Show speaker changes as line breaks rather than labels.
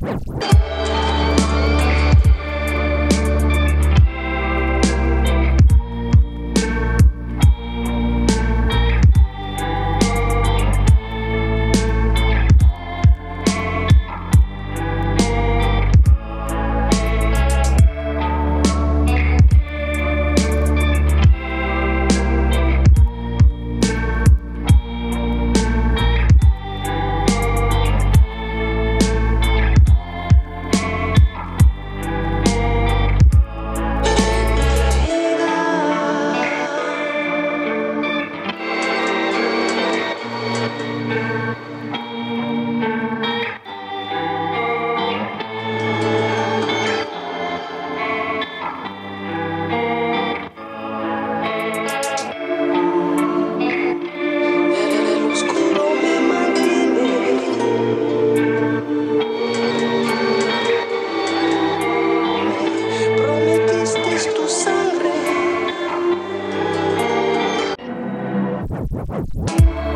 Bye. Bye.